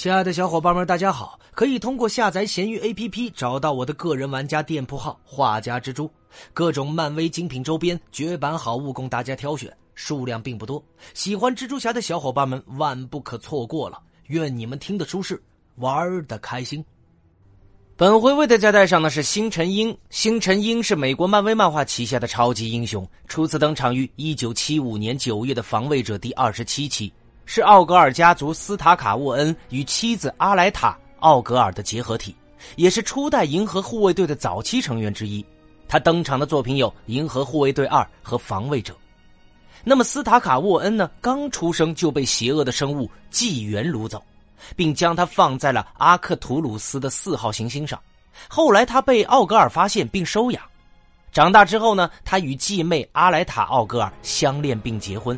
亲爱的小伙伴们，大家好！可以通过下载闲鱼 APP 找到我的个人玩家店铺号“画家蜘蛛”，各种漫威精品周边、绝版好物供大家挑选，数量并不多。喜欢蜘蛛侠的小伙伴们万不可错过了！愿你们听得舒适，玩的开心。本回为大家带上的是星辰鹰。星辰鹰是美国漫威漫画旗下的超级英雄，初次登场于1975年9月的《防卫者》第二十七期。是奥格尔家族斯塔卡沃恩与妻子阿莱塔·奥格尔的结合体，也是初代银河护卫队的早期成员之一。他登场的作品有《银河护卫队二》和《防卫者》。那么斯塔卡沃恩呢？刚出生就被邪恶的生物纪元掳走，并将他放在了阿克图鲁斯的四号行星上。后来他被奥格尔发现并收养。长大之后呢，他与继妹阿莱塔·奥格尔相恋并结婚。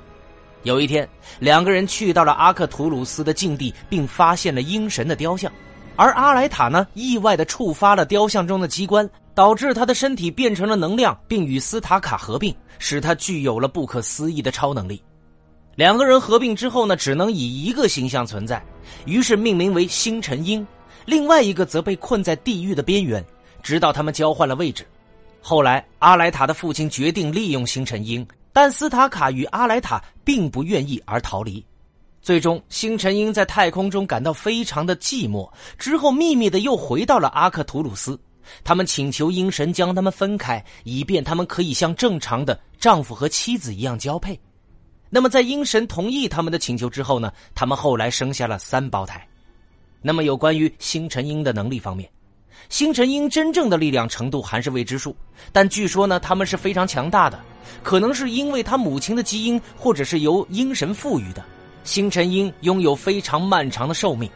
有一天，两个人去到了阿克图鲁斯的境地，并发现了鹰神的雕像。而阿莱塔呢，意外的触发了雕像中的机关，导致他的身体变成了能量，并与斯塔卡合并，使他具有了不可思议的超能力。两个人合并之后呢，只能以一个形象存在，于是命名为星辰鹰。另外一个则被困在地狱的边缘，直到他们交换了位置。后来，阿莱塔的父亲决定利用星辰鹰。但斯塔卡与阿莱塔并不愿意而逃离，最终星辰鹰在太空中感到非常的寂寞，之后秘密的又回到了阿克图鲁斯。他们请求鹰神将他们分开，以便他们可以像正常的丈夫和妻子一样交配。那么在鹰神同意他们的请求之后呢？他们后来生下了三胞胎。那么有关于星辰鹰的能力方面。星辰鹰真正的力量程度还是未知数，但据说呢，他们是非常强大的，可能是因为他母亲的基因，或者是由鹰神赋予的。星辰鹰拥有非常漫长的寿命。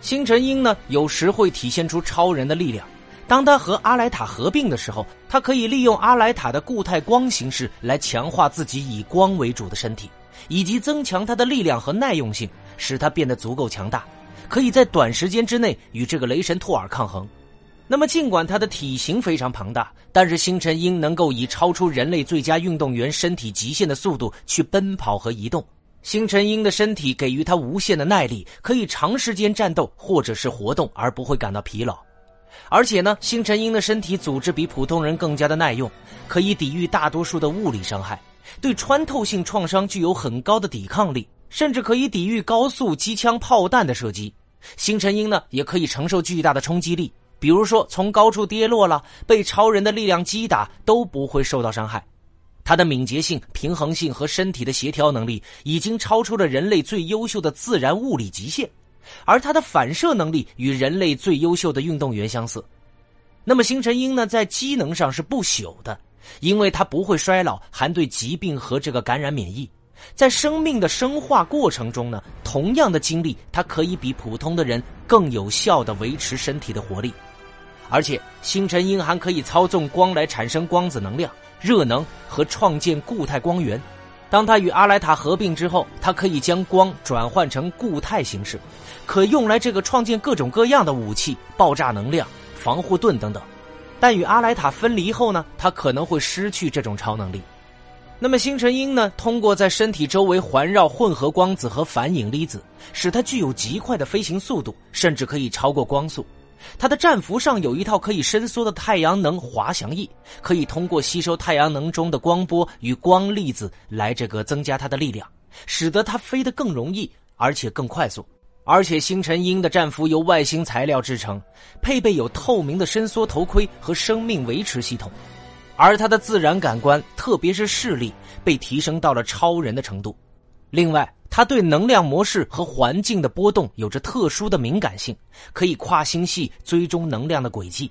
星辰鹰呢，有时会体现出超人的力量。当他和阿莱塔合并的时候，他可以利用阿莱塔的固态光形式来强化自己以光为主的身体，以及增强他的力量和耐用性，使他变得足够强大，可以在短时间之内与这个雷神托尔抗衡。那么，尽管它的体型非常庞大，但是星辰鹰能够以超出人类最佳运动员身体极限的速度去奔跑和移动。星辰鹰的身体给予它无限的耐力，可以长时间战斗或者是活动而不会感到疲劳。而且呢，星辰鹰的身体组织比普通人更加的耐用，可以抵御大多数的物理伤害，对穿透性创伤具有很高的抵抗力，甚至可以抵御高速机枪炮弹的射击。星辰鹰呢，也可以承受巨大的冲击力。比如说，从高处跌落了，被超人的力量击打都不会受到伤害。他的敏捷性、平衡性和身体的协调能力已经超出了人类最优秀的自然物理极限，而他的反射能力与人类最优秀的运动员相似。那么，星辰鹰呢，在机能上是不朽的，因为它不会衰老，还对疾病和这个感染免疫。在生命的生化过程中呢，同样的精力，它可以比普通的人更有效的维持身体的活力。而且，星辰鹰还可以操纵光来产生光子能量、热能和创建固态光源。当它与阿莱塔合并之后，它可以将光转换成固态形式，可用来这个创建各种各样的武器、爆炸能量、防护盾等等。但与阿莱塔分离后呢，它可能会失去这种超能力。那么，星辰鹰呢，通过在身体周围环绕混合光子和反引粒子，使它具有极快的飞行速度，甚至可以超过光速。它的战服上有一套可以伸缩的太阳能滑翔翼，可以通过吸收太阳能中的光波与光粒子来这个增加它的力量，使得它飞得更容易，而且更快速。而且星辰鹰的战服由外星材料制成，配备有透明的伸缩头盔和生命维持系统，而它的自然感官，特别是视力，被提升到了超人的程度。另外，它对能量模式和环境的波动有着特殊的敏感性，可以跨星系追踪能量的轨迹。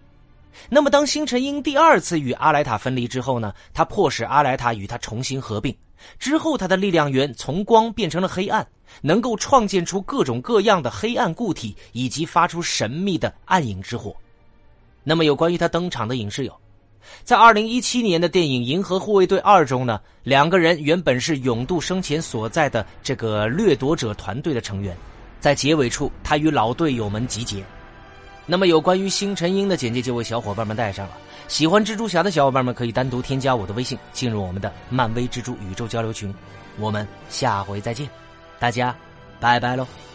那么，当星辰鹰第二次与阿莱塔分离之后呢？它迫使阿莱塔与它重新合并。之后，它的力量源从光变成了黑暗，能够创建出各种各样的黑暗固体，以及发出神秘的暗影之火。那么，有关于它登场的影视有。在二零一七年的电影《银河护卫队二》中呢，两个人原本是永渡生前所在的这个掠夺者团队的成员，在结尾处，他与老队友们集结。那么，有关于星辰鹰的简介就为小伙伴们带上了。喜欢蜘蛛侠的小伙伴们可以单独添加我的微信，进入我们的漫威蜘蛛宇宙交流群。我们下回再见，大家拜拜喽。